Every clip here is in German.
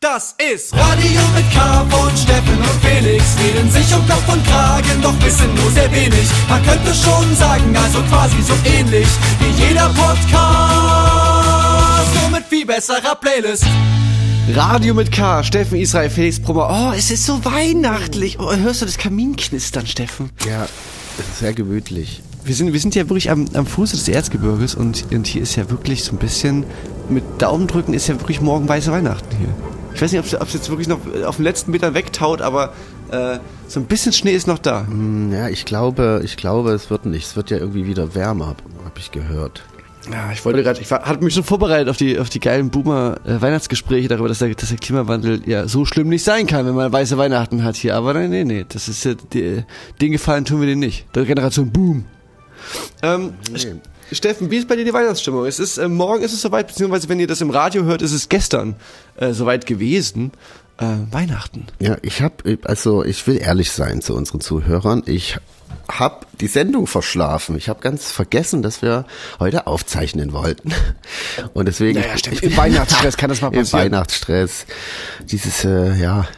Das ist Radio mit K von Steffen und Felix. Reden sich um Kopf und Kragen, doch wissen nur sehr wenig. Man könnte schon sagen, also quasi so ähnlich wie jeder Podcast. Nur mit viel besserer Playlist. Radio mit K, Steffen, Israel, Felix, Brummer. Oh, es ist so weihnachtlich. Oh, hörst du das Kaminknistern, Steffen? Ja, es ist sehr gemütlich. Wir sind, wir sind ja wirklich am, am Fuße des Erzgebirges und, und hier ist ja wirklich so ein bisschen, mit Daumendrücken ist ja wirklich morgen weiße Weihnachten hier. Ich weiß nicht, ob es jetzt wirklich noch auf den letzten Metern wegtaut, aber äh, so ein bisschen Schnee ist noch da. Hm, Ja, ich glaube, ich glaube, es wird nicht. Es wird ja irgendwie wieder wärmer, habe ich gehört. Ja, ich wollte gerade, ich war- hatte mich schon vorbereitet auf die, auf die geilen Boomer-Weihnachtsgespräche darüber, dass der, dass der Klimawandel ja so schlimm nicht sein kann, wenn man weiße Weihnachten hat hier. Aber nein, nee, nee, das ist ja, die, den Gefallen tun wir denen nicht. Der Generation Boom. Ähm, St- Steffen, wie ist bei dir die Weihnachtsstimmung? Es ist, äh, morgen ist es soweit, beziehungsweise wenn ihr das im Radio hört, ist es gestern äh, soweit gewesen. Äh, Weihnachten. Ja, ich habe, also ich will ehrlich sein zu unseren Zuhörern. Ich habe die Sendung verschlafen. Ich habe ganz vergessen, dass wir heute aufzeichnen wollten. Und deswegen Naja, stimmt. Im Weihnachtsstress kann das mal Im passieren. Weihnachtsstress. Dieses, äh, ja,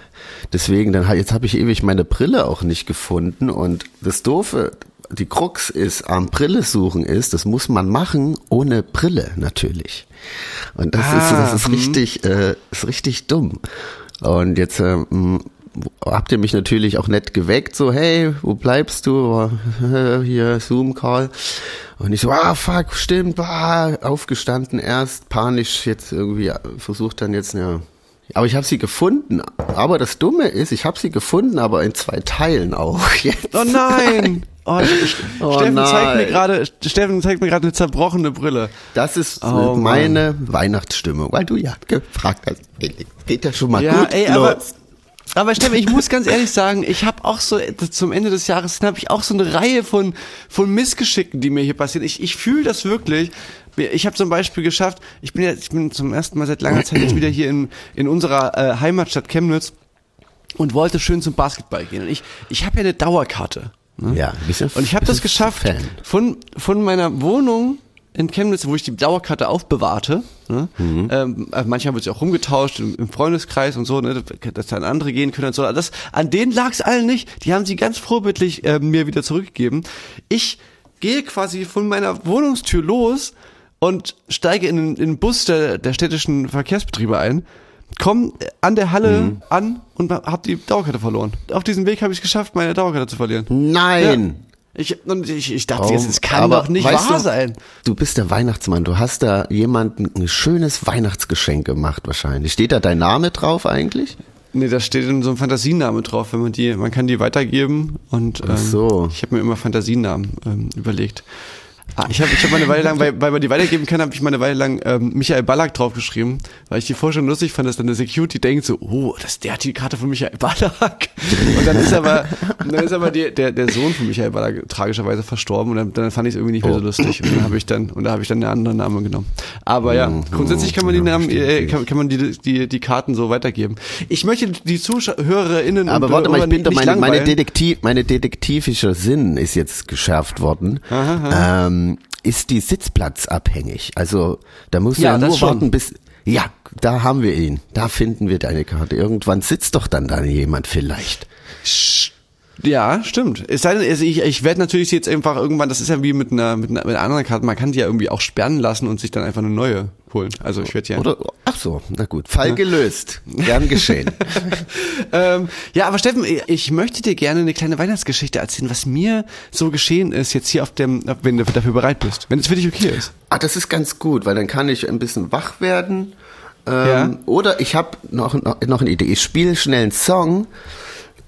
deswegen, dann jetzt habe ich ewig meine Brille auch nicht gefunden. Und das Doofe, die Krux ist, am Brille suchen ist, das muss man machen ohne Brille natürlich. Und das ist, Ah, das ist richtig, äh, ist richtig dumm. Und jetzt ähm, habt ihr mich natürlich auch nett geweckt, so, hey, wo bleibst du? Äh, Hier, Zoom-Call. Und ich so, ah, fuck, stimmt, ah, aufgestanden erst, panisch jetzt irgendwie versucht dann jetzt, ja. Aber ich habe sie gefunden. Aber das Dumme ist, ich habe sie gefunden, aber in zwei Teilen auch jetzt. Oh nein! Oh, Oh Steffen zeigt mir nein. gerade, Steffen zeigt mir gerade eine zerbrochene Brille. Das ist Oh, meine Weihnachtsstimmung, weil du ja gefragt hast. Geht ja schon mal Ja, gut ey, los. aber, aber Steffen, ich muss ganz ehrlich sagen, ich habe auch so, zum Ende des Jahres habe ich auch so eine Reihe von, von Missgeschicken, die mir hier passieren. Ich, ich fühle das wirklich. Ich habe zum Beispiel geschafft, ich bin ja, ich bin zum ersten Mal seit langer Zeit jetzt wieder hier in, in unserer äh, Heimatstadt Chemnitz und wollte schön zum Basketball gehen. Und ich, ich habe ja eine Dauerkarte. Ne? Ja, bisschen- Und ich habe das geschafft, Fan. von, von meiner Wohnung in Chemnitz, wo ich die Dauerkarte aufbewahrte. Ne? Mhm. Ähm, äh, manchmal wird sie auch rumgetauscht im, im Freundeskreis und so, ne? dass dann andere gehen können und so. Das, an denen lag es allen nicht. Die haben sie ganz vorbildlich äh, mir wieder zurückgegeben. Ich gehe quasi von meiner Wohnungstür los und steige in, den- in den Bus der, der städtischen Verkehrsbetriebe ein, komm an der Halle Mhm. an und hab die Dauerkarte verloren. Auf diesem Weg habe ich es geschafft, meine Dauerkarte zu verlieren. Nein. Ja. Ich, ich, ich dachte jetzt, es kann aber doch nicht wahr du, sein. Du bist der Weihnachtsmann. Du hast da jemandem ein schönes Weihnachtsgeschenk gemacht wahrscheinlich. Steht da dein Name drauf eigentlich? Nee, da steht in so einem Fantasiename drauf, wenn man die, man kann die weitergeben und ähm, Ach so. ich habe mir immer Fantasienamen ähm, überlegt. Ich habe ich hab meine Weile lang, weil, weil man die weitergeben kann, habe ich meine Weile lang ähm, Michael Ballack draufgeschrieben, weil ich die Vorstellung lustig fand, dass dann der Security denkt so, oh, das, der hat die Karte von Michael Ballack. Und dann ist aber, dann ist aber die, der, der Sohn von Michael Ballack tragischerweise verstorben und dann, dann fand ich es irgendwie nicht mehr Oh. so lustig. Und dann habe ich dann, und da habe ich dann einen anderen Namen genommen. Aber ja, Mhm. grundsätzlich kann man die Namen, äh, kann, kann man die, die, die Karten so weitergeben. Ich möchte die ZuhörerInnen Aber warte mal, ich bin doch meine, meine. Detektiv, meine detektivischer Sinn ist jetzt geschärft worden. Ähm, ist die sitzplatzabhängig? Also da musst du Ja, ja, nur schon. warten bis. Ja, da haben wir ihn. Da finden wir deine Karte. Irgendwann sitzt doch dann da jemand vielleicht. Ja, stimmt. Es sei denn, also ich, ich werde natürlich jetzt einfach irgendwann, das ist ja wie mit einer, mit einer, mit einer anderen Karte, man kann die ja irgendwie auch sperren lassen und sich dann einfach eine neue holen. Also ich werde ja. Oder? Ach so, na gut. Fall gelöst. Gern geschehen. ähm, ja, aber Steffen, ich möchte dir gerne eine kleine Weihnachtsgeschichte erzählen, was mir so geschehen ist jetzt hier auf dem, wenn du dafür bereit bist, wenn es für dich okay ist. Ah, das ist ganz gut, weil dann kann ich ein bisschen wach werden. Ähm, Ja. Oder ich habe noch, noch, noch eine Idee. Ich spiele schnell einen Song.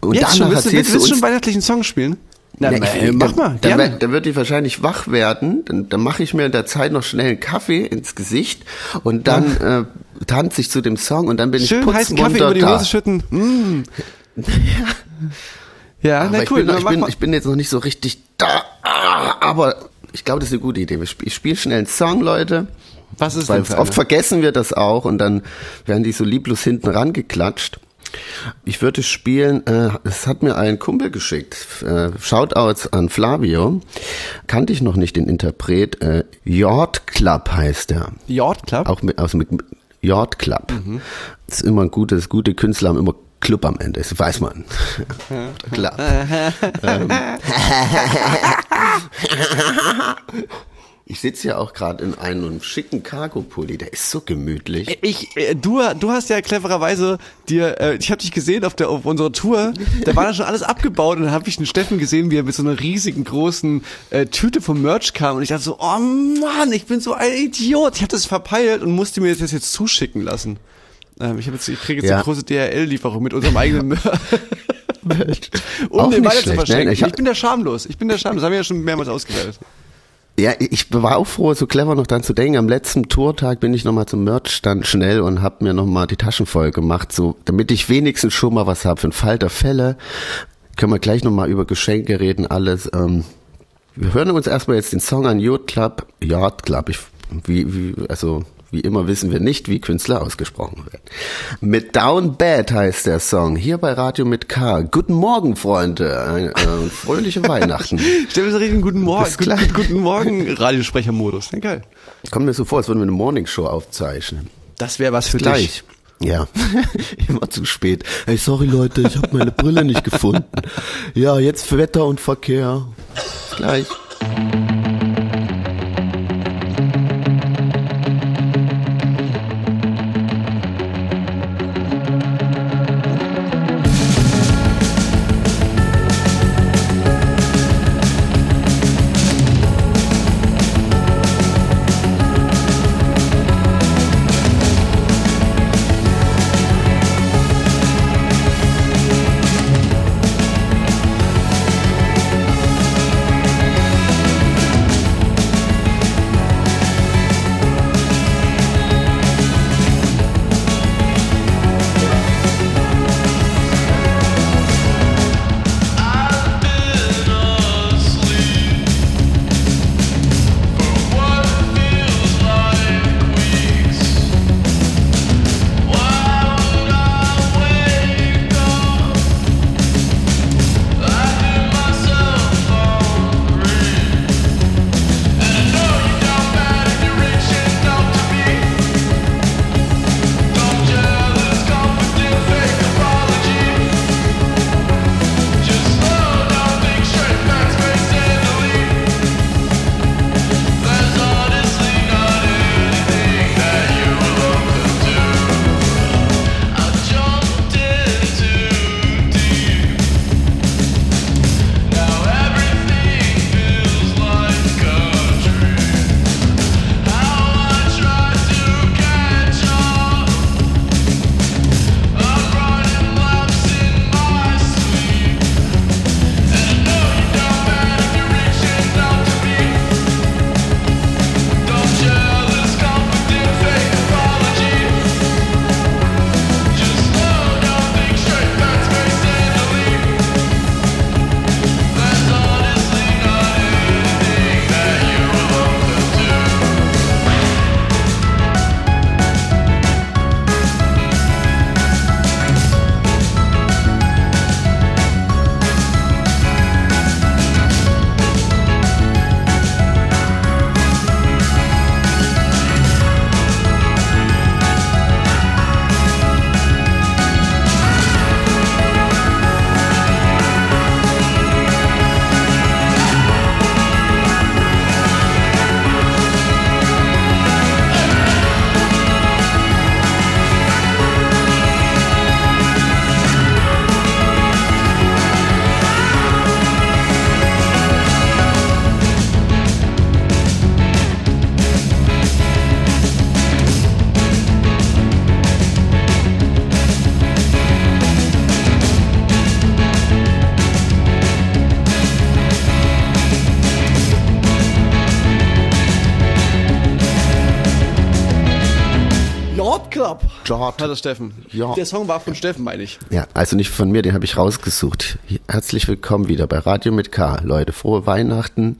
Und Jetzt schon, willst du, willst, erzählst du schon weihnachtlichen Song spielen? Na, Ja, na, ich- mach dann- mal, Dann, wird- dann wird die wahrscheinlich wach werden. Dann, dann mache ich mir in der Zeit noch schnell einen Kaffee ins Gesicht und dann äh, tanze ich zu dem Song und dann bin Schön ich heißen Kaffee über die. Hose schütten. Mm. Ja, Aber na ich, cool. bin, noch- dann ich, mach bin, ich bin jetzt noch nicht so richtig da. Aber ich glaube, das ist eine gute Idee. Ich spiele spiel schnell einen Song, Leute. Was ist Weil denn oft vergessen wir das auch und dann werden die so lieblos hinten rangeklatscht. Ich würde spielen, äh, hat mir ein Kumpel geschickt. Äh, Shoutouts an Flavio. Kannte ich noch nicht den Interpret. Äh, Yacht Club heißt der. Yacht Club? Auch mit, aus, mit, Yacht Club. Das ist immer ein gutes, gute Künstler haben immer Club am Ende, das weiß man. Club. ähm. Ich sitze ja auch gerade in einem schicken Cargo-Pulli, der ist so gemütlich. Ich, äh, du, du hast ja clevererweise dir, äh, ich habe dich gesehen auf der auf unserer Tour, da war dann schon alles abgebaut und dann habe ich den Steffen gesehen, wie er mit so einer riesigen großen äh, Tüte vom Merch kam und ich dachte so, oh Mann, ich bin so ein Idiot. Ich habe das verpeilt und musste mir das jetzt zuschicken lassen. Ähm, ich habe jetzt, ich kriege jetzt Ja. eine große DHL-Lieferung mit unserem eigenen Merch. um Auch den weiter zu schlecht, verschenken. ne? Ich, Ich bin der schamlos. Ich bin der schamlos. Das haben wir ja schon mehrmals ausgewertet. Ja, ich war auch froh, so clever noch dran zu denken. Am letzten Tourtag bin ich nochmal zum Merchstand schnell und habe mir nochmal die Taschen voll gemacht, so damit ich wenigstens schon mal was habe. Für den Fall der Fälle können wir gleich nochmal über Geschenke reden, alles. Ähm, wir hören uns erstmal jetzt den Song an Yacht Club. Yacht Club, ich, wie, wie, also wie immer wissen wir nicht, wie Künstler ausgesprochen werden. Mit Down Bad heißt der Song, hier bei Radio mit K. Guten Morgen, Freunde, äh, fröhliche Weihnachten. Stell mir so richtig guten Morgen, guten, gleich. guten Morgen Radiosprechermodus. Ja, geil. Kommt mir so vor, als würden wir eine Morningshow aufzeichnen. Das wäre was für dich. Gleich. Ja, immer zu spät. Hey, sorry Leute, ich habe meine Brille nicht gefunden. Ja, jetzt für Wetter und Verkehr. Bis gleich. Club. Yacht. Hat das Steffen. Ja. Der Song war von Steffen, meine ich. Ja, also nicht von mir, den habe ich rausgesucht. Herzlich willkommen wieder bei Radio mit K. Leute, frohe Weihnachten.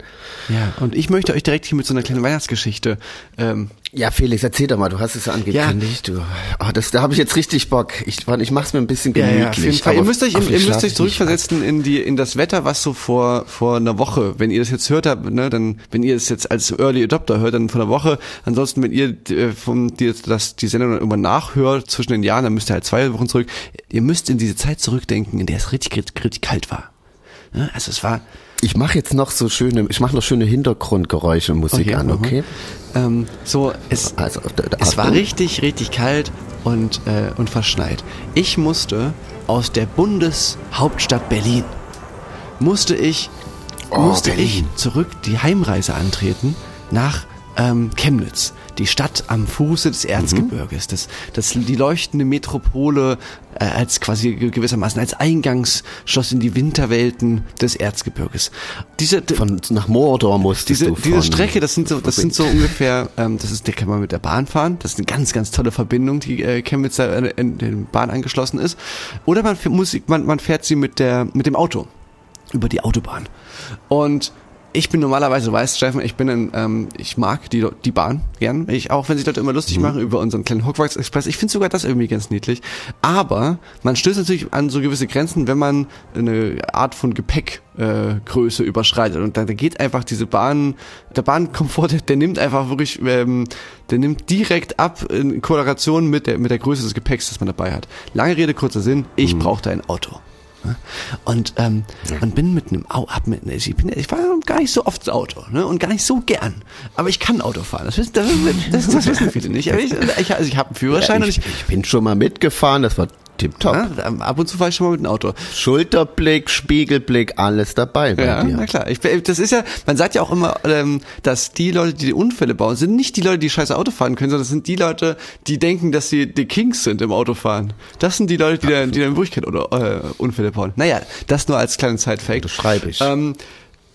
Ja, und ich möchte euch direkt hier mit so einer kleinen Weihnachtsgeschichte ähm, Ja, Felix, erzähl doch mal, du hast es ja angekündigt. Du, oh, das, da habe ich jetzt richtig Bock. Ich, ich mach's mir ein bisschen Ja, gemütlich. ja, auf jeden Fall. Ihr müsst euch, ihr den müsst euch zurückversetzen in die, in das Wetter, was so vor, vor einer Woche, wenn ihr das jetzt hört habt, ne, dann, wenn ihr es jetzt als Early Adopter hört, dann vor einer Woche. Ansonsten, wenn ihr äh, vom, die, das, die Sendung dann irgendwann nachhört zwischen den Jahren, dann müsst ihr halt zwei Wochen zurück. Ihr müsst in diese Zeit zurückdenken, in der es richtig, richtig, richtig kalt war. Ne? Also es war, Ich mache jetzt noch so schöne, ich mache noch schöne Hintergrundgeräusche Musik Okay, an, okay? Ähm, so, es, Also, Es war richtig, richtig kalt und, äh, und verschneit. Ich musste aus der Bundeshauptstadt Berlin, musste ich, Oh, musste ich Berlin. zurück die Heimreise antreten nach ähm, Chemnitz, die Stadt am Fuße des Erzgebirges, das, das, die leuchtende Metropole äh, als quasi ge- gewissermaßen als Eingangsschloss in die Winterwelten des Erzgebirges. Diese, Von, nach Mordor musstest diese, du diese von- Strecke, das sind so, das sind so ungefähr, ähm, das ist, da kann man mit der Bahn fahren. Das ist eine ganz, ganz tolle Verbindung, die äh, Chemnitz da in, in den Bahn angeschlossen ist. Oder man, muss, man, man fährt sie mit der, mit dem Auto über die Autobahn. Und ich bin normalerweise, du weißt, Steffen, ich bin ein, ähm, ich mag die, die Bahn gern. Ich, auch wenn sich Leute immer lustig machen über unseren kleinen Hogwarts Express. Ich finde sogar das irgendwie ganz niedlich. Aber man stößt natürlich an so gewisse Grenzen, wenn man eine Art von Gepäckgröße äh, Größe überschreitet. Und da, da geht einfach diese Bahn, der Bahnkomfort, der, der nimmt einfach wirklich, ähm, der nimmt direkt ab in Korrelation mit der, mit der Größe des Gepäcks, das man dabei hat. Lange Rede, kurzer Sinn, ich brauchte ein Auto. Ne? Und, ähm, und bin mit einem Au hab mit, ich, bin, ich war gar nicht so oft ins Auto ne? und gar nicht so gern. Aber ich kann Auto fahren. Das wissen, das, das, das wissen viele nicht. Aber ich, also ich habe einen Führerschein Ja, und ich, ich, ich bin schon mal mitgefahren, das war tipptopp. ja, ab und zu fahre ich schon mal mit dem Auto. Schulterblick, Spiegelblick, alles dabei bei Ja, dir. na klar. Ich, das ist ja, man sagt ja auch immer, ähm, dass die Leute, die die Unfälle bauen, sind nicht die Leute, die scheiße Auto fahren können, sondern das sind die Leute, die denken, dass sie die Kings sind im Autofahren. Das sind die Leute, die dann, die dann in Wirklichkeit oder, äh, Unfälle bauen. Naja, das nur als kleinen Side-Fact. Das schreibe ich. Ähm,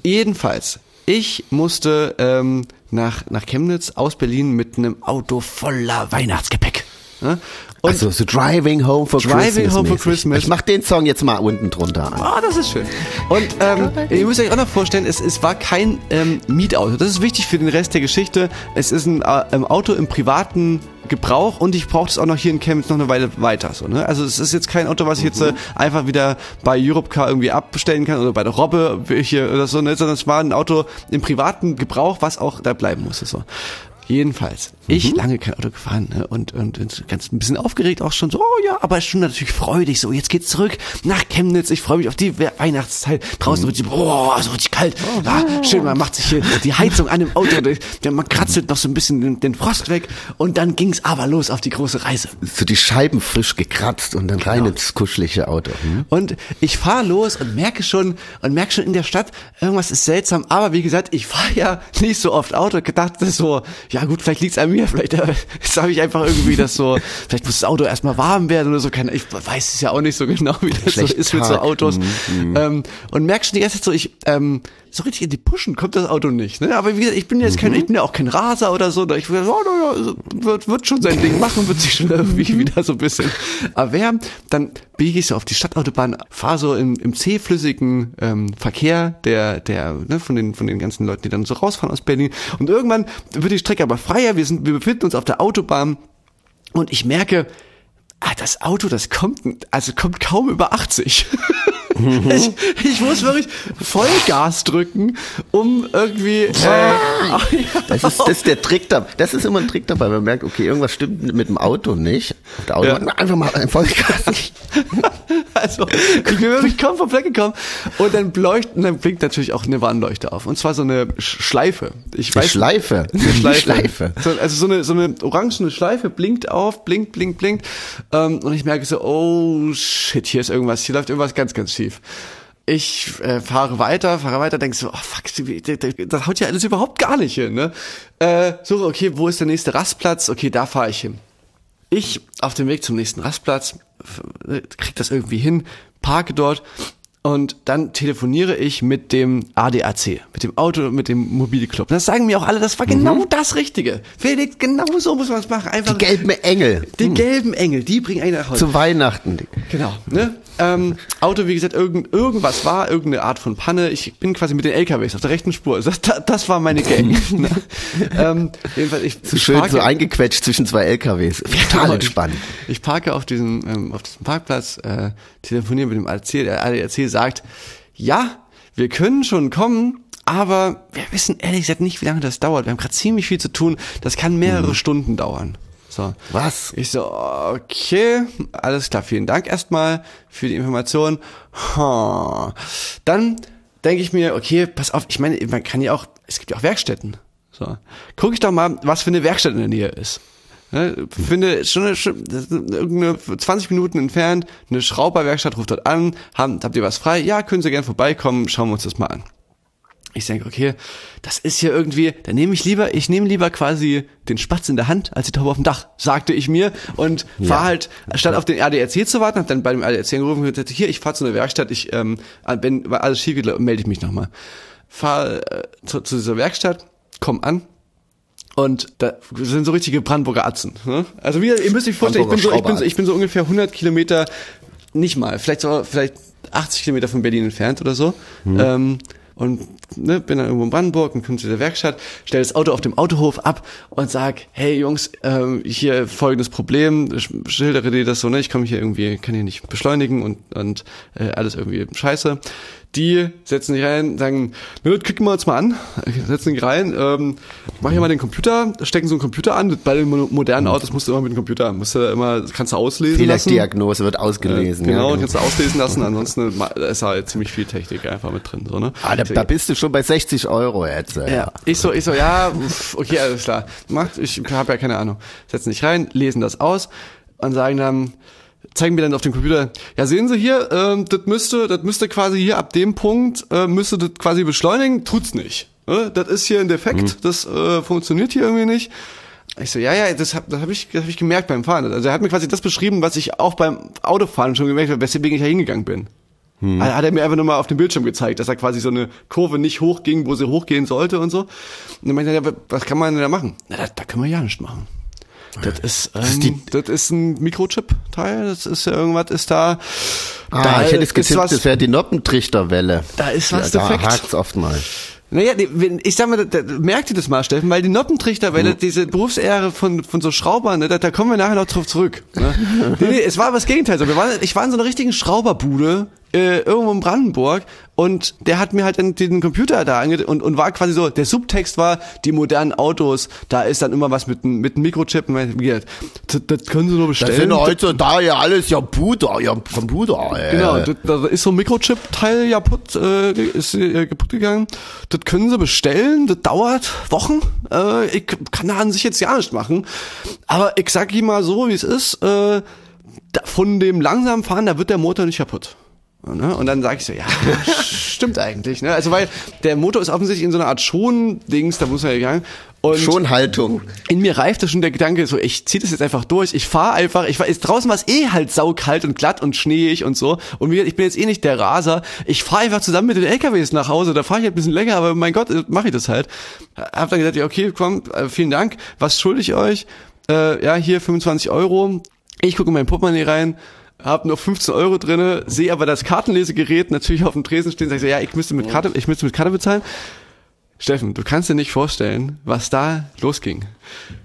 jedenfalls, ich musste ähm, nach, nach Chemnitz aus Berlin mit einem Auto voller Weihnachtsgepäck. Ne? Und also so Driving Home for Driving Christmas. Home for. Christmas. Ich mach den Song jetzt mal unten drunter an. Ah, das ist schön. Und ähm, ihr müsst euch auch noch vorstellen, es, es war kein ähm, Mietauto. Das ist wichtig für den Rest der Geschichte. Es ist ein äh, ähm, Auto im privaten Gebrauch und ich brauche es auch noch hier in Chemnitz noch eine Weile weiter. So, ne? Also es ist jetzt kein Auto, was ich jetzt äh, einfach wieder bei Europcar irgendwie abbestellen kann oder bei der Robbe hier oder so, ne? sondern es war ein Auto im privaten Gebrauch, was auch da bleiben musste. So. Jedenfalls, ich lange kein Auto gefahren ne? und, und, und ganz ein bisschen aufgeregt auch schon so, oh ja, aber schon natürlich freudig so, jetzt geht's zurück nach Chemnitz, ich freue mich auf die We- Weihnachtszeit, draußen wird es, boah, so richtig kalt, ah, schön, man macht sich hier die Heizung an dem Auto, der, man kratzelt noch so ein bisschen den, den Frost weg und dann ging's aber los auf die große Reise. So die Scheiben frisch gekratzt und dann Genau. rein ins kuschelige Auto. Hm? Und ich fahre los und merke schon und merke schon in der Stadt, irgendwas ist seltsam. Aber wie gesagt, ich fahre ja nicht so oft Auto. Gedacht, so, ja gut, vielleicht liegt's an mir, vielleicht äh, habe ich einfach irgendwie das so, vielleicht muss das Auto erstmal warm werden oder so. Keine, ich weiß es ja auch nicht so genau, wie das so Schlechten ist mit so Tag. Autos. Ähm, und merke schon die ganze Zeit so, ich ähm, so richtig in die Pushen kommt das Auto nicht. Ne? Aber wie gesagt, ich bin jetzt kein, ich bin ja auch kein Raser oder so. Ich oh, no, no, wird, wird schon sein Ding machen, wird sich schon irgendwie wieder so ein bisschen erwärmen. Dann biege ich so auf die Stadtautobahn, fahre so im, im zähflüssigen ähm, Verkehr der, der, ne, von den, von den ganzen Leuten, die dann so rausfahren aus Berlin. Und irgendwann wird die Strecke aber freier. Wir sind, wir befinden uns auf der Autobahn und ich merke, ah, das Auto, das kommt, also kommt kaum über 80. ich, ich muss wirklich Vollgas drücken, um irgendwie. Äh, Das ist, das ist der Trick da. Das ist immer ein Trick dabei. Man merkt, okay, irgendwas stimmt mit dem Auto nicht. Der Autobahn einfach mal ein Vollgas. also, ich bin wirklich kaum vom Fleck gekommen. Und dann leuchtet, und dann blinkt natürlich auch eine Warnleuchte auf. Und zwar so eine Sch- Schleife. Ich Eine weiß, Schleife. Eine Schleife. Schleife. So, also so eine, so eine orangene Schleife blinkt auf, blinkt, blinkt, blinkt. Ähm, und ich merke so, oh shit, hier ist irgendwas, hier läuft irgendwas ganz, ganz schief. Ich äh, fahre weiter, fahre weiter, denke so, oh fuck, das, haut ja alles überhaupt gar nicht hin. Ne? Äh, so, okay, wo ist der nächste Rastplatz? Okay, da fahre ich hin. Ich auf dem Weg zum nächsten Rastplatz krieg das irgendwie hin, parke dort Und dann telefoniere ich mit dem ADAC, mit dem Auto, mit dem Mobilclub. Das sagen mir auch alle, das war genau das Richtige. Felix, genau so muss man es machen. Einfach Die gelben Engel. die gelben Engel, die bringen einen nach Hause. Zu Weihnachten. Genau. Ne? Ähm, Auto, wie gesagt, irgend, irgendwas war, irgendeine Art von Panne. Ich bin quasi mit den LKWs auf der rechten Spur. Das, das war meine Gang. ne? ähm, jedenfalls, ich, So ich schön parke- so eingequetscht zwischen zwei LKWs. Total Genau, entspannt. Ich, ich parke auf diesem, ähm, auf diesem Parkplatz, äh, telefoniere mit dem ADAC. Der ADAC sagt, ja, wir können schon kommen, aber wir wissen ehrlich gesagt nicht, wie lange das dauert. Wir haben gerade ziemlich viel zu tun. Das kann mehrere Stunden dauern. So. Was? Ich so, okay, alles klar, vielen Dank erstmal für die Information. Ha. Dann denke ich mir, okay, pass auf, ich meine, man kann ja auch, es gibt ja auch Werkstätten. So. Guck ich doch mal, was für eine Werkstatt in der Nähe ist. Ne, finde schon schon- das ist irgendeine 20 Minuten entfernt, eine Schrauberwerkstatt ruft dort an, haben, habt ihr was frei? Ja, können Sie gerne vorbeikommen, schauen wir uns das mal an. Ich denke, okay, das ist hier irgendwie, da nehme ich lieber, ich nehme lieber quasi den Spatz in der Hand als die Taube auf dem Dach, sagte ich mir und fahr halt, statt auf den RDRC zu warten, hab dann bei dem RDRC angerufen und gesagt, hier, ich fahr zu einer Werkstatt, ich, ähm, wenn weil alles schief geht, melde ich mich nochmal. Fahr äh, zu, zu dieser Werkstatt, komm an, und da sind so richtige Brandenburger Atzen. Ne? Also wie, ihr müsst euch vorstellen, ich bin, so, ich, bin so, ich bin so ungefähr 100 Kilometer, nicht mal, vielleicht so, vielleicht 80 Kilometer von Berlin entfernt oder so. Ähm, und ne, bin dann irgendwo in Brandenburg und komme zu der Werkstatt, stell das Auto auf dem Autohof ab und sag, hey Jungs, ähm, hier folgendes Problem, sch- schildere dir das so, ne, ich komme hier irgendwie, kann hier nicht beschleunigen und, und äh, alles irgendwie scheiße. Die setzen sich rein, sagen, na, das gucken wir uns mal an, setzen sich rein, ähm, mach hier mal den Computer, stecken so einen Computer an, bei den mo- modernen Autos musst du immer mit dem Computer, musst du immer, kannst du auslesen. Fehlerdiagnose wird ausgelesen. Genau, ja, kannst du auslesen lassen, ansonsten ist halt ziemlich viel Technik einfach mit drin, so, ne? Ah, da, da bist du schon bei 60 Euro jetzt. Ja, ich so, ich so, ja, okay, alles klar. Macht, ich habe ja keine Ahnung. Setzen sich rein, lesen das aus und sagen dann, zeigen mir dann auf dem Computer, ja, sehen Sie hier, ähm, das müsste, das müsste quasi hier ab dem Punkt, äh, müsste das quasi beschleunigen, tut's nicht. Ne? Das ist hier ein Defekt, das äh, funktioniert hier irgendwie nicht. Ich so, ja, ja, das habe das hab ich, das hab ich gemerkt beim Fahren. Also er hat mir quasi das beschrieben, was ich auch beim Autofahren schon gemerkt habe, weswegen ich da hingegangen bin. Also Hat er mir einfach nur mal auf dem Bildschirm gezeigt, dass er quasi so eine Kurve nicht hochging, wo sie hochgehen sollte und so. Und dann meinte er, was kann man denn da machen? Na, da, da können wir ja nicht machen. Das ist, ähm, das ist ein Mikrochip-Teil, das ist ja irgendwas, ist da. Ah, da ich hätte es ist getippt, was, das wäre die Noppentrichterwelle. Da ist was ja, da defekt. hakt's oft mal. Naja, ich sag mal, da, da, merkt ihr das mal, Steffen, weil die Noppentrichterwelle, Mhm. diese Berufsehre von, von so Schraubern, ne, da, da kommen wir nachher noch drauf zurück. Ne? nee, nee, es war was Gegenteil. So, wir waren, ich war in so einer richtigen Schrauberbude, äh, irgendwo in Brandenburg und der hat mir halt den Computer da ange und, und war quasi so, der Subtext war, die modernen Autos, da ist dann immer was mit, einem- mit Mikrochip, das, das können sie nur Das bestellen. sind heutzutage ja alles ja Puder, ja Computer. Äh. Genau, da, da ist so ein Mikrochip-Teil kaputt, äh, ist äh, kaputt gegangen. Das können sie bestellen, das dauert Wochen. Äh, ich kann da an sich jetzt ja nicht machen. Aber ich sag ihm mal so, wie es ist, äh, da, von dem langsamen Fahren, da wird der Motor nicht kaputt. Ne? Und dann sage ich so, ja, stimmt eigentlich. Ne? Also weil der Motor ist offensichtlich in so einer Art Schon-Dings, da muss er gegangen. Und Schon Haltung. in mir reifte schon der Gedanke, so ich zieh das jetzt einfach durch, ich fahr einfach, ich war draußen war es eh halt saukalt und glatt und schneeig und so und gesagt, ich bin jetzt eh nicht der Raser, ich fahr einfach zusammen mit den LKWs nach Hause, da fahre ich halt ein bisschen länger, aber mein Gott, mache ich das halt. Hab dann gesagt, ja okay, komm, äh, vielen Dank, was schulde ich euch? Äh, ja, hier 25 Euro, ich gucke in mein Portemonnaie rein, hab nur 15 Euro drinne, sehe aber das Kartenlesegerät natürlich auf dem Tresen stehen, sag ich so, ja, ich müsste mit Karte, ich müsste mit Karte bezahlen. Steffen, du kannst dir nicht vorstellen, was da losging.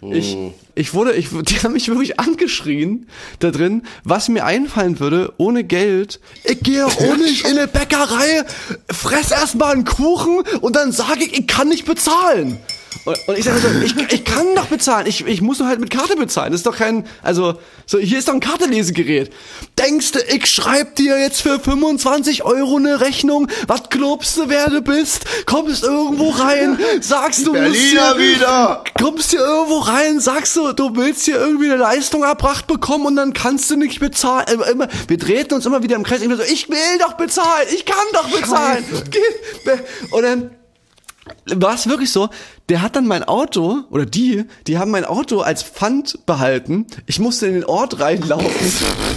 Ich, ich wurde, ich, die haben mich wirklich angeschrien da drin, was mir einfallen würde, ohne Geld. Ich gehe ohne in eine Bäckerei, fress erstmal einen Kuchen und dann sage ich, ich kann nicht bezahlen. Und, und ich sage so, ich, ich kann doch bezahlen, ich, ich muss nur halt mit Karte bezahlen. Das ist doch kein, also, so, hier ist doch ein Kartenlesegerät. Denkst du, ich schreib dir jetzt für 25 Euro eine Rechnung? Was glaubst du, wer du bist? Kommst irgendwo rein, sagst du, musst hier, wieder. kommst hier irgendwo rein, sagst du, du willst hier irgendwie eine Leistung erbracht bekommen und dann kannst du nicht bezahlen. Immer, immer, wir drehten uns immer wieder im Kreis. Ich, so, ich will doch bezahlen, ich kann doch bezahlen. Geht- Und dann war es wirklich so, der hat dann mein Auto, oder die, die haben mein Auto als Pfand behalten. Ich musste in den Ort reinlaufen.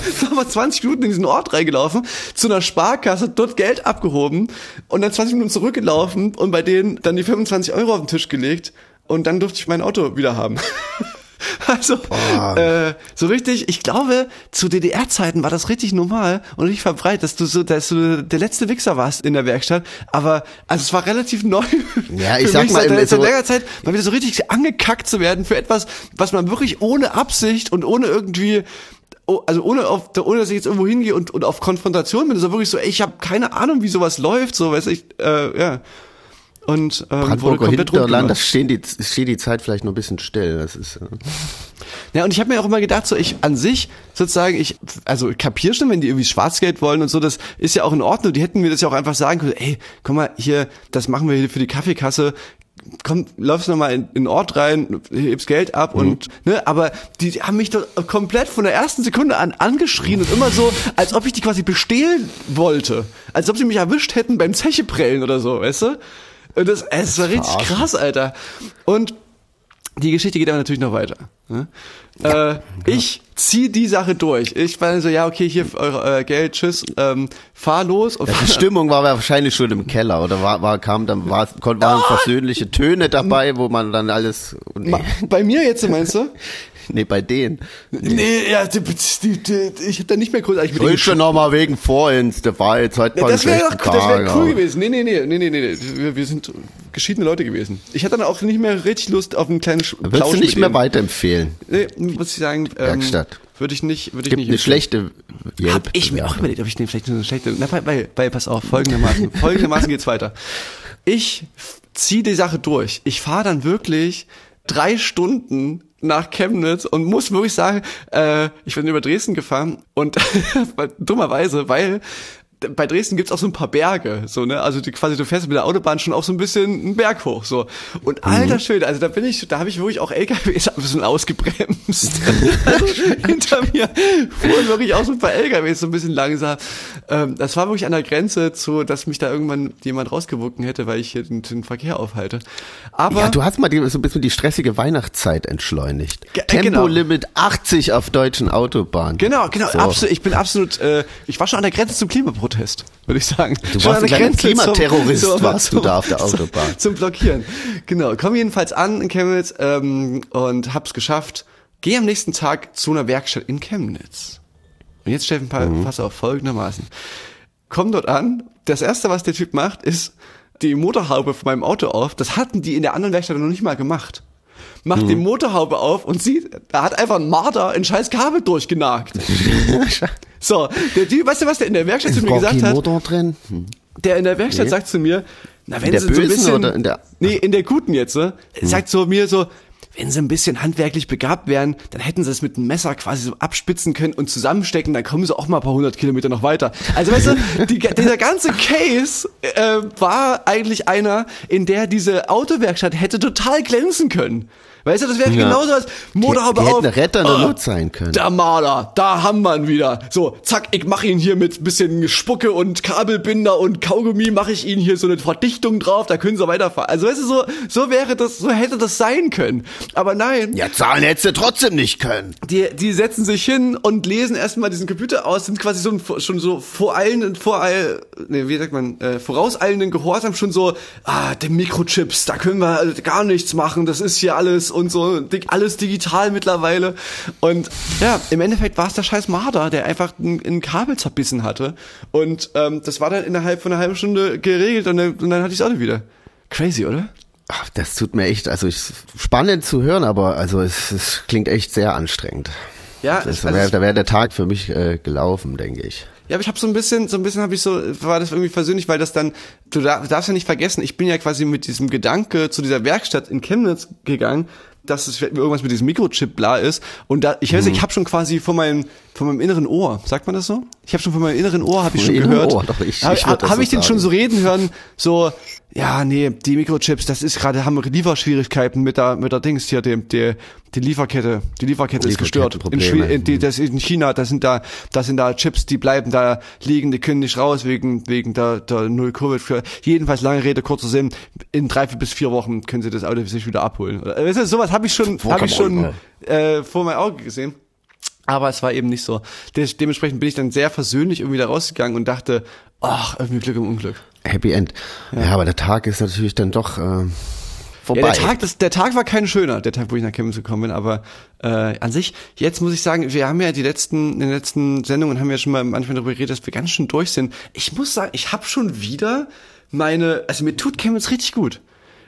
Ich war mal 20 Minuten in diesen Ort reingelaufen, zu einer Sparkasse, dort Geld abgehoben und dann 20 Minuten zurückgelaufen und bei denen dann die 25 Euro auf den Tisch gelegt und dann durfte ich mein Auto wieder haben. Also, äh, so richtig, ich glaube, zu DDR-Zeiten war das richtig normal und nicht verbreitet, dass du so, dass du der letzte Wichser warst in der Werkstatt. Aber, also es war relativ neu. Ja, ich sag mich, mal, seit, seit längerer Zeit mal wieder so richtig angekackt zu werden für etwas, was man wirklich ohne Absicht und ohne irgendwie oh, also ohne auf, ohne dass ich jetzt irgendwo hingehe und, und auf Konfrontation bin, so wirklich so, ey, ich habe keine Ahnung, wie sowas läuft, so, weiß ich, äh, ja. Und ähm, wurde Brandenburger komplett Hinterland, das stehen die, steht die Zeit vielleicht noch ein bisschen still. Das ist, äh, Ja, und ich habe mir auch immer gedacht, so ich an sich sozusagen, ich, also kapier schon, wenn die irgendwie Schwarzgeld wollen und so, das ist ja auch in Ordnung. Die hätten mir das ja auch einfach sagen können, ey, komm mal hier, das machen wir hier für die Kaffeekasse. Komm, läufst noch mal in, in den Ort rein, hebst Geld ab und ne, aber die, die haben mich doch komplett von der ersten Sekunde an angeschrien und immer so, als ob ich die quasi bestehlen wollte, als ob sie mich erwischt hätten beim Zecheprellen oder so, weißt du? Und das, es war richtig Verarschen. krass, Alter. Und die Geschichte geht aber natürlich noch weiter. Ne? Äh, ich zieh die Sache durch. Ich war so, ja, okay, hier euer Geld, tschüss, ähm, fahr los. Und Ja, die Stimmung war wahrscheinlich schon im Keller oder war, war kam dann war, waren versöhnliche Töne dabei, wo man dann alles nee, Bei mir jetzt, meinst du? nee bei denen. Nee, ja, die, die, die, ich hab da nicht mehr großartig mit denen schon noch mal wegen Vorins, der war jetzt heute mal Das wäre doch das wär cool gewesen. Nee, nee, nee, nee, nee, nee. Wir, wir sind geschiedene Leute gewesen. Ich hatte dann auch nicht mehr richtig Lust auf einen kleinen Sch- Würdest Plausch du nicht mehr weiterempfehlen? Nee, muss ich sagen. Ähm, Werkstatt. Würde ich nicht, würde ich Gibt nicht. eine schlechte Yelp. Hab ich mir auch überlegt, ob ich den vielleicht eine schlechte. Na, weil, weil, weil pass auf, folgendermaßen. folgendermaßen geht's weiter. Ich zieh die Sache durch. Ich fahre dann wirklich drei Stunden nach Chemnitz und muss wirklich sagen, äh, ich bin über Dresden gefahren und dummerweise, weil bei Dresden gibt's auch so ein paar Berge, so ne, also die, quasi du fährst mit der Autobahn schon auch so ein bisschen einen Berg hoch, so und alter Schwede, also da bin ich, da habe ich wirklich auch LKWs ein bisschen ausgebremst, also hinter mir fuhren wirklich auch so ein paar LKWs so ein bisschen langsam. Ähm, das war wirklich an der Grenze zu, dass mich da irgendwann jemand rausgewunken hätte, weil ich hier den, den Verkehr aufhalte. Aber Ja, du hast mal die, so ein bisschen die stressige Weihnachtszeit entschleunigt. Äh, genau. Tempolimit 80 auf deutschen Autobahnen. Genau, genau, So. absolut. Ich bin absolut, äh, ich war schon an der Grenze zum Klimaprotest, würde ich sagen. Du schon warst ein kleiner Grenze Klimaterrorist, warst du da auf der zum- Autobahn. Zum Blockieren. Genau, komm jedenfalls an in Chemnitz ähm, und hab's geschafft. Geh am nächsten Tag zu einer Werkstatt in Chemnitz. Und jetzt Steffen, Mhm. pass auf, folgendermaßen. Komm dort an, das erste, was der Typ macht, ist die Motorhaube von meinem Auto auf. Das hatten die in der anderen Werkstatt noch nicht mal gemacht. Macht Mhm. die Motorhaube auf und sieht, da hat einfach ein Marder ein scheiß Kabel durchgenagt. So, der Typ, weißt du, was der in der Werkstatt zu mir gesagt hat? Motor drin? Hm. Der in der Werkstatt Nee. sagt zu mir, na, wenn der sie so ein bisschen, oder in der- nee, in der guten jetzt, ne? sagt so mir so, wenn sie ein bisschen handwerklich begabt wären, dann hätten sie es mit einem Messer quasi so abspitzen können und zusammenstecken, dann kommen sie auch mal ein paar hundert Kilometer noch weiter. Also weißt du, die, dieser ganze Case äh, war eigentlich einer, in der diese Autowerkstatt hätte total glänzen können. Weißt du, das wäre Ja. genauso als Motorhaube Die- die auf. hätten eine rettende Ah, Not sein können. Der Marder, da haben wir ihn wieder. So, zack, ich mache ihn hier mit bisschen Spucke und Kabelbinder und Kaugummi, mache ich ihn hier so eine Verdichtung drauf, da können sie weiterfahren. Also weißt du, so, so wäre das, so hätte das sein können. Aber nein, Ja, zahlen hättest du trotzdem nicht können. die, die setzen sich hin und lesen erstmal diesen Computer aus, sind quasi so ein, schon so voreilenden, voreil, nee, wie sagt man, äh, vorauseilenden Gehorsam schon so, ah, der Mikrochips, da können wir gar nichts machen, das ist hier alles und so, alles digital mittlerweile. Und ja, im Endeffekt war es der scheiß Marder, der einfach ein, ein Kabel zerbissen hatte. Und ähm, das war dann innerhalb von einer halben Stunde geregelt und dann, und dann hatte ich es auch wieder. Crazy, oder? Ach, das tut mir echt, also ich, spannend zu hören, aber also es, es klingt echt sehr anstrengend. Ja, Das also wär, da wäre der Tag für mich äh, gelaufen, denke ich. Ja, aber ich habe so ein bisschen, so ein bisschen habe ich so, war das irgendwie versöhnlich, weil das dann, du dar- darfst ja nicht vergessen, ich bin ja quasi mit diesem Gedanke zu dieser Werkstatt in Chemnitz gegangen, dass es irgendwas mit diesem Mikrochip bla ist und da, ich weiß, nicht, ich habe schon quasi vor meinem, vor meinem inneren Ohr, sagt man das so? Ich habe schon von meinem inneren Ohr, habe ich Von schon gehört. Ohr, doch, ich- Habe ich das hab so ich den schon so reden hören, so, ja, nee, die Mikrochips, das ist gerade, haben wir Lieferschwierigkeiten mit der, mit der Dings hier, dem, der, die Lieferkette, die Lieferkette ist gestört. In, in, die, das ist in China, da sind da, da sind da Chips, die bleiben da liegen, die können nicht raus wegen, wegen der, der Null Covid. Für, jedenfalls lange Rede, kurzer Sinn, in drei bis vier Wochen können sie das Auto sich wieder abholen. Oder, weißt du, sowas habe ich schon, habe ich schon, äh, vor meinem Auge gesehen. Aber es war eben nicht so. Des, dementsprechend bin ich dann sehr versöhnlich irgendwie da rausgegangen und dachte, ach, irgendwie Glück im Unglück. Happy End. Ja, aber der Tag ist natürlich dann doch äh, vorbei. Ja, der Tag, das, der Tag war kein schöner, der Tag, wo ich nach Chemnitz gekommen bin, aber äh, an sich, jetzt muss ich sagen, wir haben ja die letzten, in den letzten Sendungen haben wir schon mal manchmal darüber geredet, dass wir ganz schön durch sind. Ich muss sagen, ich habe schon wieder meine, also mir tut Chemnitz richtig gut.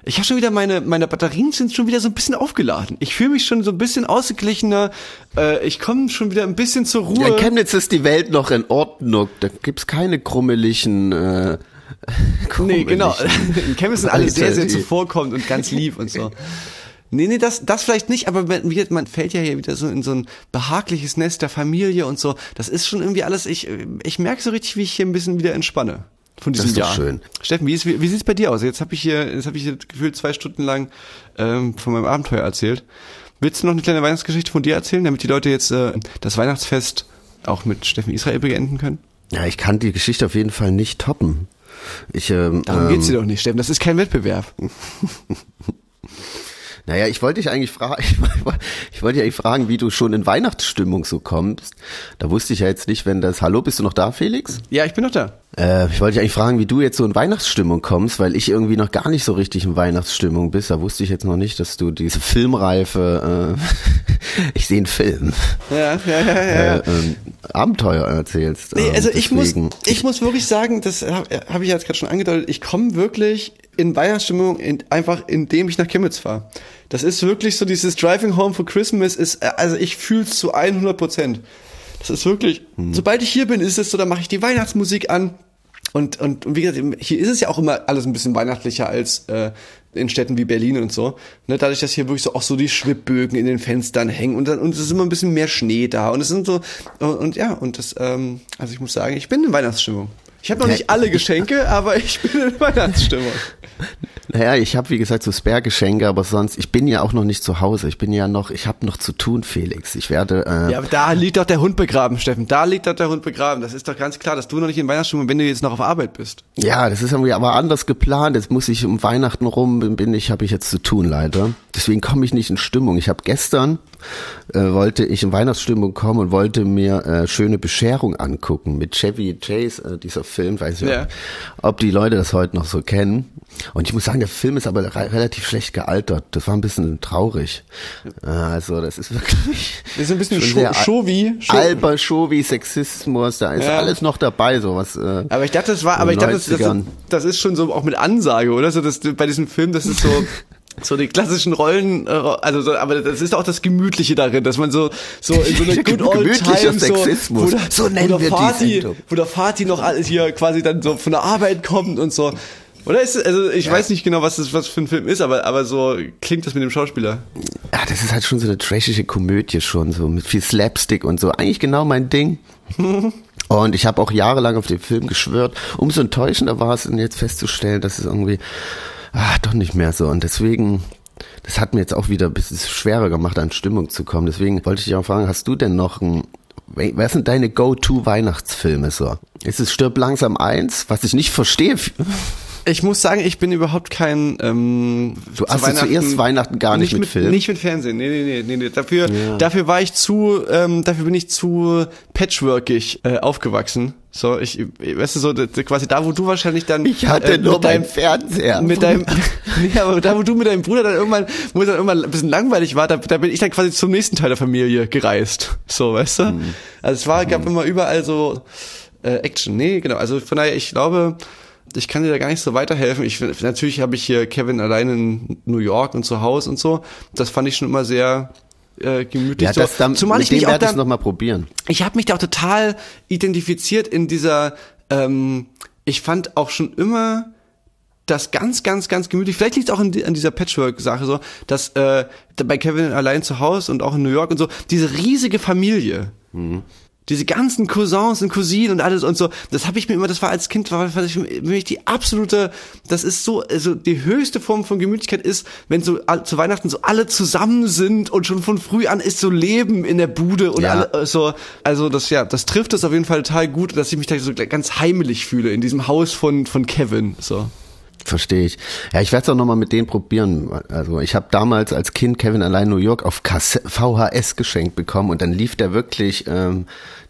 Ich habe schon wieder meine meine Batterien sind schon wieder so ein bisschen aufgeladen. Ich fühle mich schon so ein bisschen ausgeglichener. Äh, ich komme schon wieder ein bisschen zur Ruhe. Ja, in Chemnitz ist die Welt noch in Ordnung. Da gibt's keine krummeligen. Äh, Nee, genau. krummeligen In Chemnitz sind alle sehr, sehr zuvorkommend und ganz lieb und so. Nee, nee, das, das vielleicht nicht, aber man, man fällt ja hier wieder so in so ein behagliches Nest der Familie und so. Das ist schon irgendwie alles, ich, ich merke so richtig, wie ich hier ein bisschen wieder entspanne. Von diesem ist doch Jahr. schön. Steffen, wie, ist, wie, wie sieht's bei dir aus? Jetzt habe ich hier, jetzt habe ich hier gefühlt zwei Stunden lang ähm, von meinem Abenteuer erzählt. Willst du noch eine kleine Weihnachtsgeschichte von dir erzählen, damit die Leute jetzt äh, das Weihnachtsfest auch mit Steffen Israel beenden können? Ja, ich kann die Geschichte auf jeden Fall nicht toppen. Ich, ähm, Darum ähm, geht's dir doch nicht, Steffen. Das ist kein Wettbewerb. Naja, ich wollte dich eigentlich fragen, ich, wollte- ich wollte dich eigentlich fragen, wie du schon in Weihnachtsstimmung so kommst. Da wusste ich ja jetzt nicht, wenn das, hallo, bist du noch da, Felix? Ja, ich bin noch da. Äh, ich wollte dich eigentlich fragen, wie du jetzt so in Weihnachtsstimmung kommst, weil ich irgendwie noch gar nicht so richtig in Weihnachtsstimmung bist. Da wusste ich jetzt noch nicht, dass du diese Filmreife, äh, ich sehe einen Film, Ja, ja, ja, ja. äh, ähm, Abenteuer erzählst. Nee, Ähm, also ich muss, ich muss wirklich sagen, das habe hab ich jetzt gerade schon angedeutet, ich komme wirklich in Weihnachtsstimmung in, einfach indem ich nach Chemnitz fahre. Das ist wirklich so dieses Driving Home for Christmas ist, äh, also ich fühle es zu 100 Prozent. Das ist wirklich, Hm. sobald ich hier bin, ist es so, dann mache ich die Weihnachtsmusik an. Und, und, und wie gesagt, hier ist es ja auch immer alles ein bisschen weihnachtlicher als äh, in Städten wie Berlin und so. Ne, dadurch, dass hier wirklich so auch so die Schwibbögen in den Fenstern hängen und dann und es ist immer ein bisschen mehr Schnee da und es sind so und, und ja und das ähm, also ich muss sagen, ich bin in Weihnachtsstimmung. Ich habe noch nicht alle Geschenke, aber ich bin in Weihnachtsstimmung. Naja, ich habe wie gesagt so Spare-Geschenke, aber sonst, ich bin ja auch noch nicht zu Hause. Ich bin ja noch, ich habe noch zu tun, Felix. Ich werde, äh, Ja, aber da liegt doch der Hund begraben, Steffen. Da liegt doch der Hund begraben. Das ist doch ganz klar, dass du noch nicht in Weihnachtsstimmung, wenn du jetzt noch auf Arbeit bist. Ja, das ist irgendwie aber anders geplant. Jetzt muss ich um Weihnachten rum, bin- bin ich, habe ich jetzt zu tun leider. Deswegen komme ich nicht in Stimmung. Ich habe gestern äh, wollte ich in Weihnachtsstimmung kommen und wollte mir äh, schöne Bescherung angucken mit Chevy Chase, äh, dieser Film, weiß ich Ja. ob, ob die Leute das heute noch so kennen. Und ich muss sagen, der Film ist aber re relativ schlecht gealtert. Das war ein bisschen traurig. Äh, also das ist wirklich Das ist ein bisschen. Show- Alber Showy, Sexismus, da ist Ja. alles noch dabei, sowas. Äh, Aber ich dachte, das war, aber ich dachte, das, das, 90ern. das ist schon so auch mit Ansage, oder? So, dass bei diesem Film, das ist so, so die klassischen Rollen, äh, also so, aber das ist auch das Gemütliche darin, dass man so, so in so eine good old time, so, Sexismus. wo der, So nennen wo der wir die Sendung. wo der Vati noch alles hier quasi dann so von der Arbeit kommt und so. Oder ist es, also ich weiß nicht genau, was das was für ein Film ist, aber, aber so klingt das mit dem Schauspieler. Ja, das ist halt schon so eine trashige Komödie schon, so mit viel Slapstick und so. Eigentlich genau mein Ding. Und ich habe auch jahrelang auf den Film geschwört. Umso enttäuschender war es, jetzt festzustellen, dass es irgendwie ah, doch nicht mehr so. Und deswegen, das hat mir jetzt auch wieder ein bisschen schwerer gemacht, an Stimmung zu kommen. Deswegen wollte ich dich auch fragen, hast du denn noch ein, was sind deine Go-To-Weihnachtsfilme so? Ist es Stirb langsam eins, was ich nicht verstehe? Ich muss sagen, ich bin überhaupt kein. Ähm, Du zu assoziierst Weihnachten gar nicht mit mit Film? Nicht mit Fernsehen. Nee, nee, nee, nee, nee. Dafür, dafür war ich zu, ähm, dafür bin ich zu patchworkig äh, aufgewachsen. So, ich, weißt du so, quasi da, wo du wahrscheinlich dann. Ich hatte äh, nur deinem Fernseher. Mit deinem, ja, aber da, wo du mit deinem Bruder dann irgendwann, wo es dann irgendwann ein bisschen langweilig war, da, da bin ich dann quasi zum nächsten Teil der Familie gereist. So, weißt du? Mhm. Also es war, gab immer überall so äh, Action. Nee, genau. Also von daher, ich glaube, ich kann dir da gar nicht so weiterhelfen. Ich natürlich habe ich hier Kevin allein in New York und zu Hause und so. Das fand ich schon immer sehr äh, gemütlich. Ja, so. das dann, Zumal ich mich auch werde ich da, noch mal probieren. ich habe mich da auch total identifiziert in dieser, ähm, ich fand auch schon immer das ganz, ganz, ganz gemütlich. Vielleicht liegt es auch an, di- an dieser Patchwork-Sache so, dass äh, bei Kevin allein zu Hause und auch in New York und so, diese riesige Familie, Diese ganzen Cousins und Cousinen und alles und so, das habe ich mir immer, das war als Kind, war war für mich die absolute, das ist so, also die höchste Form von Gemütlichkeit ist, wenn so zu Weihnachten so alle zusammen sind und schon von früh an ist so Leben in der Bude und Ja. alle äh, so, also das ja, das trifft es auf jeden Fall total gut, dass ich mich da so ganz heimelig fühle in diesem Haus von von Kevin, so. Verstehe ich. Ja, ich werde es auch nochmal mit denen probieren. Also ich habe damals als Kind Kevin allein New York auf VHS geschenkt bekommen und dann lief der wirklich, ähm,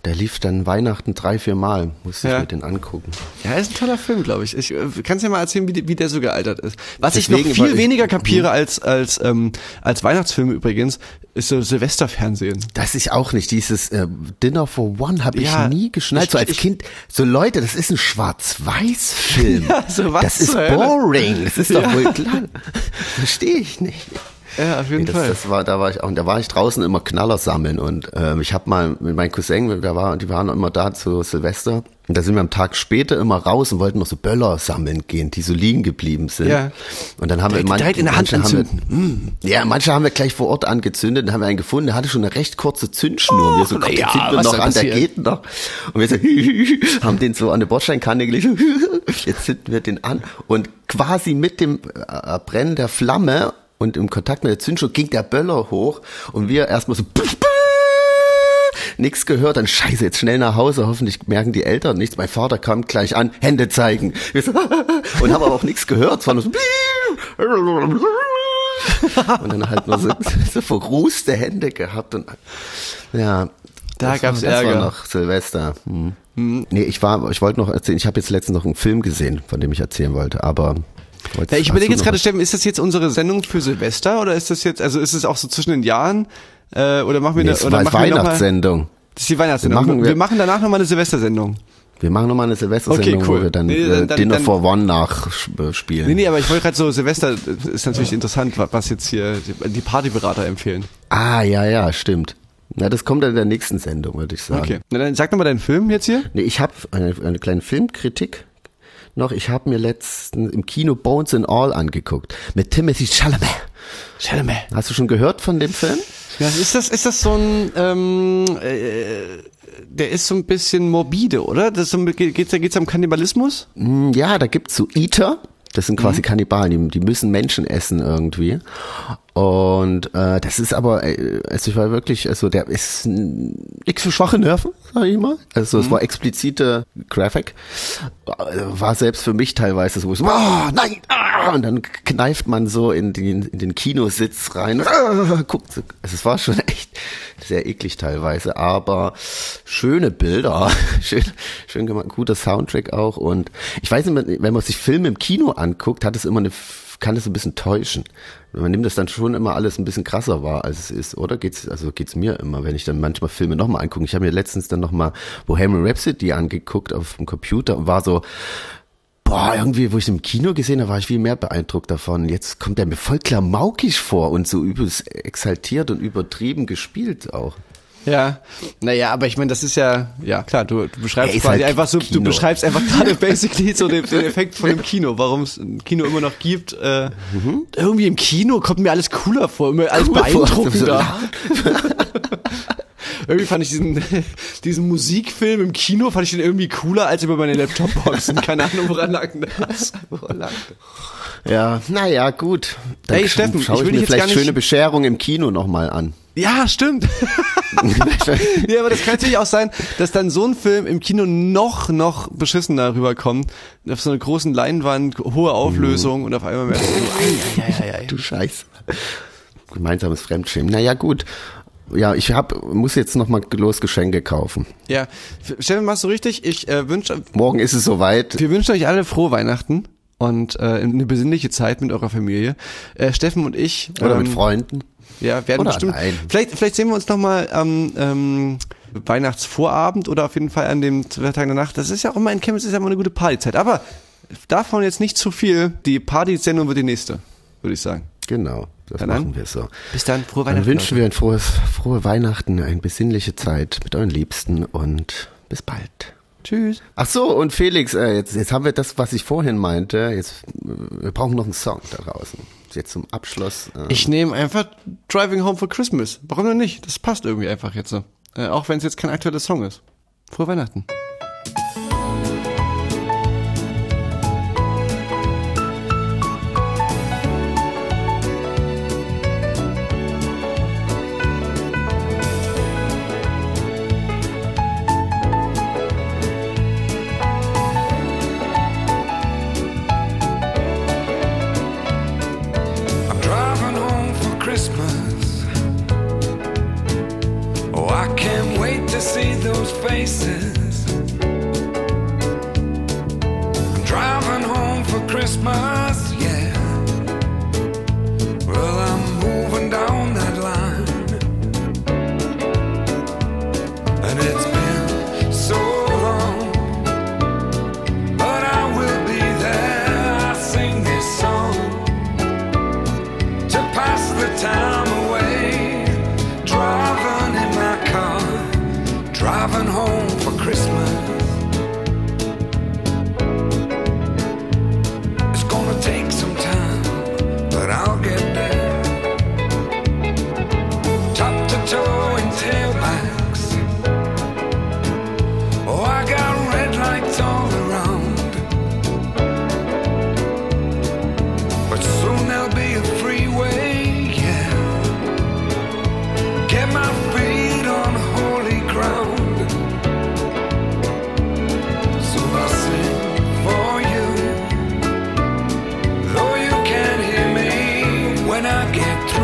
der lief dann Weihnachten drei, vier Mal. Musste Ja. ich mir den angucken. Ja, ist ein toller Film, glaube ich. Ich äh, kannst dir mal erzählen, wie, wie der so gealtert ist. Was ich Deswegen noch viel ich- weniger kapiere als als ähm, als Weihnachtsfilme übrigens, ist so Silvesterfernsehen. Das ich auch nicht. Dieses äh, Dinner for One habe ich Ja, nie geschnallt. So ich- als ich- Kind, so Leute, das ist ein Schwarz-Weiß-Film. Ja, so was das ist boring. Das ist doch wohl klar. Verstehe ich nicht. Ja, auf jeden Nee, Fall. das, das war, da war ich auch, und da war ich draußen immer Knaller sammeln und ähm, ich habe mal mit meinem Cousin, der war, die waren immer da zu Silvester und da sind wir am Tag später immer raus und wollten noch so Böller sammeln gehen, die so liegen geblieben sind. Ja. Und dann haben Direkt- wir manche, direkt in der Hand manche haben anzünden. wir, ja, manche haben wir gleich vor Ort angezündet, dann haben wir einen gefunden, der hatte schon eine recht kurze Zündschnur. wir so, komm, den ja, zünden wir noch an, der geht noch. Und wir so, haben den so an eine Bordsteinkanne gelegt, jetzt zünden wir den an und quasi mit dem äh, Brennen der Flamme und im Kontakt mit der Zündschnur ging der Böller hoch und wir erstmal so Nix gehört, dann scheiße, jetzt schnell nach Hause, hoffentlich merken die Eltern nichts. Mein Vater kam gleich an, Hände zeigen. So, und haben aber auch nichts gehört, es war nur so und dann halt nur so, so verrußte Hände gehabt und ja. Da das gab's war, das Ärger. war noch Silvester. Hm. Nee, ich war, ich wollte noch erzählen, ich habe jetzt letztens noch einen Film gesehen, von dem ich erzählen wollte, aber Ja, ich überlege jetzt gerade? Steffen, ist das jetzt unsere Sendung für Silvester oder ist das jetzt, also ist es auch so zwischen den Jahren? Äh, oder machen wir Nee, eine, oder machen mal, Weihnachtssendung. Das ist die Weihnachtssendung. Wir machen- wir, wir- machen danach nochmal eine Silvestersendung. Wir machen nochmal eine Silvestersendung, Okay, cool. wo wir dann, Nee, äh, dann- dann- Dinner dann- for One nachspielen. Nee, nee, aber ich wollte gerade so, Silvester ist natürlich interessant, wa- was jetzt hier die Partyberater empfehlen. Ah, ja, ja, stimmt. Na, das kommt dann in der nächsten Sendung, würde ich sagen. Okay. Na, dann sag doch mal deinen Film jetzt hier. Nee, ich habe eine, eine kleine Filmkritik noch. Ich habe mir letztens im Kino Bones and All angeguckt mit Timothy Chalamet. Chalamet. Hast du schon gehört von dem Film? Ja, ist das, ist das so ein, ähm, äh, der ist so ein bisschen morbide, oder? Das so, geht's, da geht's am Kannibalismus? Mm, Ja, da gibt's so Eater. Das sind Mhm. quasi Kannibalen, die, die müssen Menschen essen irgendwie. Und äh, das ist aber, äh, also ich war wirklich, also der ist nichts für schwache Nerven, sag ich mal. Also Mhm. es war explizite Graphic. Äh, War selbst für mich teilweise so, so oh, nein, ah, und dann kneift man so in den, in den Kinositz rein, ah, guckt, so. also es war schon echt sehr eklig teilweise, aber schöne Bilder, schön, schön gemacht, guter Soundtrack auch und ich weiß nicht, wenn man sich Filme im Kino anguckt, hat es immer eine, kann es ein bisschen täuschen. Man nimmt das dann schon immer alles ein bisschen krasser wahr, als es ist, oder? Geht's, also geht's mir immer, wenn ich dann manchmal Filme nochmal angucke. Ich habe mir letztens dann nochmal Bohemian Rhapsody angeguckt auf dem Computer und war so, boah, irgendwie, wo ich im Kino gesehen habe, war ich viel mehr beeindruckt davon. Jetzt kommt er mir voll klamaukig vor und so übelst exaltiert und übertrieben gespielt auch. Ja, naja, aber ich meine, das ist ja, ja klar, du, du beschreibst quasi halt einfach so, du Kino. beschreibst einfach gerade basically so den, den Effekt von dem Kino, warum es ein Kino immer noch gibt. Äh, Irgendwie im Kino kommt mir alles cooler vor, immer alles Cooler beeindruckender. irgendwie fand ich diesen, diesen Musikfilm im Kino, fand ich den irgendwie cooler als über meine Laptopboxen. Keine Ahnung, woran lag das? Woran lag das? Ja, naja, gut. Dann Ey, Steffen, schaue ich ich, mir jetzt vielleicht schöne Bescherung im Kino nochmal an. Ja, stimmt. ja, aber das kann natürlich auch sein, dass dann so ein Film im Kino noch, noch beschissener rüberkommt. Auf so einer großen Leinwand, hohe Auflösung und auf einmal merkst du, ei, ei, ei, ei, ei. Du Scheiße. Gemeinsames Fremdschämen. Naja, gut. Ja, ich hab, muss jetzt nochmal los Geschenke kaufen. Ja, Steffen, machst du richtig. Ich äh, wünsche, Morgen ist es soweit. wir wünschen euch alle frohe Weihnachten und äh, eine besinnliche Zeit mit eurer Familie. Äh, Steffen und ich. Oder mit ähm, Freunden. Ja, werden Oder bestimmt. allein. Vielleicht, vielleicht sehen wir uns noch mal am ähm, Weihnachtsvorabend oder auf jeden Fall an dem zwei Tagen danach. Das ist ja auch immer in Chemnitz ist ja immer eine gute Partyzeit. Aber davon jetzt nicht zu viel. Die Partysendung wird die nächste, würde ich sagen. Genau, das dann machen an. wir so. Bis dann, frohe Weihnachten. Dann wünschen wir ein frohes, frohe Weihnachten, eine besinnliche Zeit mit euren Liebsten und bis bald. Tschüss. Ach so, und Felix, äh, jetzt, jetzt haben wir das, was ich vorhin meinte. Jetzt, wir brauchen noch einen Song da draußen. Jetzt zum Abschluss. Äh. Ich nehme einfach Driving Home for Christmas. Warum denn nicht? Das passt irgendwie einfach jetzt so. Äh, auch wenn es jetzt kein aktueller Song ist. Frohe Weihnachten. to see those faces. I'm driving home for Christmas. when I get through.